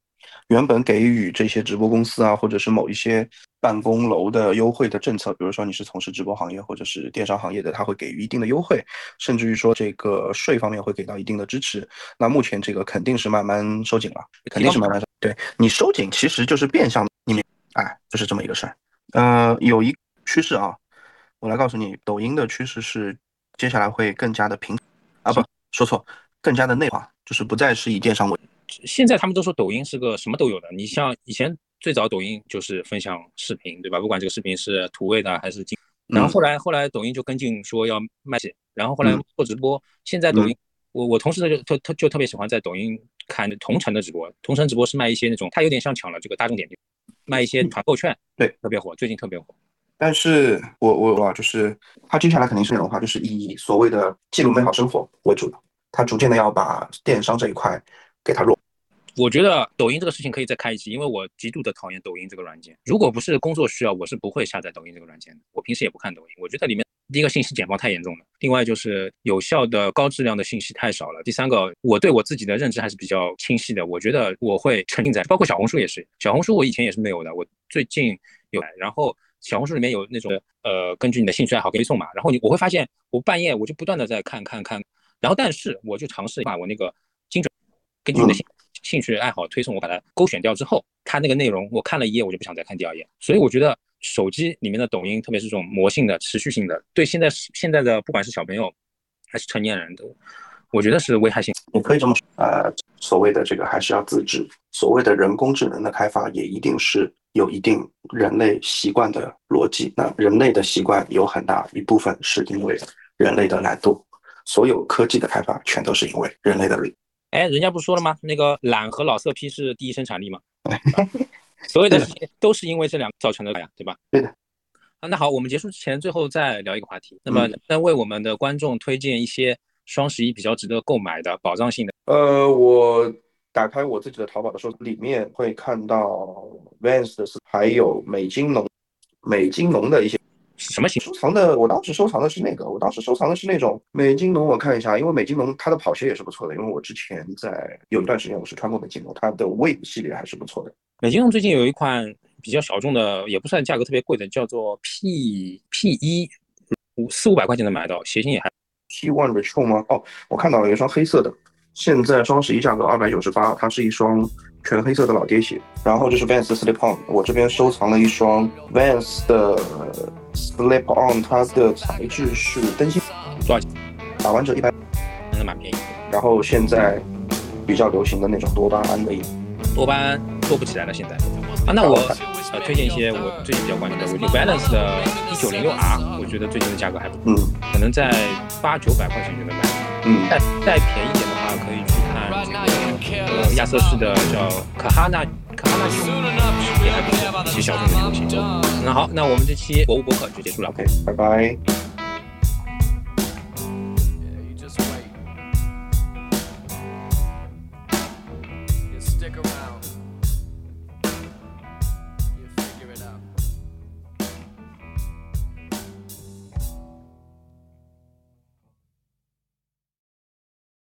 原本给予这些直播公司啊，或者是某一些办公楼的优惠的政策，比如说你是从事直播行业或者是电商行业的，他会给予一定的优惠，甚至于说这个税方面会给到一定的支持。那目前这个肯定是慢慢收紧了，肯定是慢慢收。对你收紧其实就是变相你们哎，就是这么一个事儿。呃，有一趋势啊，我来告诉你，抖音的趋势是。接下来会更加的平，啊不说错，更加的内化，就是不再是以电商为。现在他们都说抖音是个什么都有的，你像以前最早抖音就是分享视频，对吧？不管这个视频是土味的还是精，然后后来后来抖音就跟进说要卖钱，然后后来做直播，现在抖音我我同事就特特就特别喜欢在抖音看同城的直播，同城直播是卖一些那种，他有点像抢了这个大众点评，卖一些团购券，对，特别火，最近特别火。但是我我啊，就是他接下来肯定是那种话，就是以所谓的记录美好生活为主的，他逐渐的要把电商这一块给它弱。我觉得抖音这个事情可以再开一期，因为我极度的讨厌抖音这个软件。如果不是工作需要，我是不会下载抖音这个软件的。我平时也不看抖音，我觉得里面第一个信息简报太严重了，另外就是有效的高质量的信息太少了。第三个，我对我自己的认知还是比较清晰的，我觉得我会沉浸在，包括小红书也是，小红书我以前也是没有的，我最近有，然后小红书里面有那种呃，根据你的兴趣爱好给你送嘛，然后你我会发现我半夜我就不断的在看看看，然后但是我就尝试把我那个精准根据你的兴。兴趣爱好推送，我把它勾选掉之后，它那个内容我看了一页，我就不想再看第二页。所以我觉得手机里面的抖音，特别是这种魔性的、持续性的，对现在现在的不管是小朋友还是成年人，都我觉得是危害性。你可以这么说，呃，所谓的这个还是要自制。所谓的人工智能的开发，也一定是有一定人类习惯的逻辑。那人类的习惯有很大一部分是因为人类的懒惰。所有科技的开发，全都是因为人类的懒。哎，人家不说了吗？那个懒和老色批是第一生产力嘛？所有的事情都是因为这两个造成的呀，对吧？对的。啊，那好，我们结束之前最后再聊一个话题。那么，能为我们的观众推荐一些双十一比较值得购买的保障性的？呃，我打开我自己的淘宝的时候，里面会看到 Vans 的，还有美津浓、美津浓的一些。什么型收藏的？我当时收藏的是那个，我当时收藏的是那种美津浓。我看一下，因为美津浓它的跑鞋也是不错的。因为我之前在有一段时间我是穿过美津浓，它的 Wave 系列还是不错的。美津浓最近有一款比较小众的，也不算价格特别贵的，叫做 P P 一五四五百块钱能买到，鞋型也还 P One Retro 吗？哦，我看到了一双黑色的，现在双十一价格二百九十八，它是一双。全黑色的老爹鞋，然后就是 Vans Slip On，我这边收藏了一双 Vans 的 Slip On，它的材质是灯芯，多少钱？打完折一百，真的蛮便宜。然后现在比较流行的那种多巴胺的，多巴胺做不起来了现在。啊，那我呃推荐一些我最近比较关注的，我 New Balance 的一九零六 R，我觉得最近的价格还不嗯，可能在八九百块钱就能买。嗯，再再便宜点的话，可以去看这个呃亚瑟士的叫可哈纳可哈纳球，也还不错，一些小众的球星。那好，那我们这期博物博客就结束了，OK，拜拜。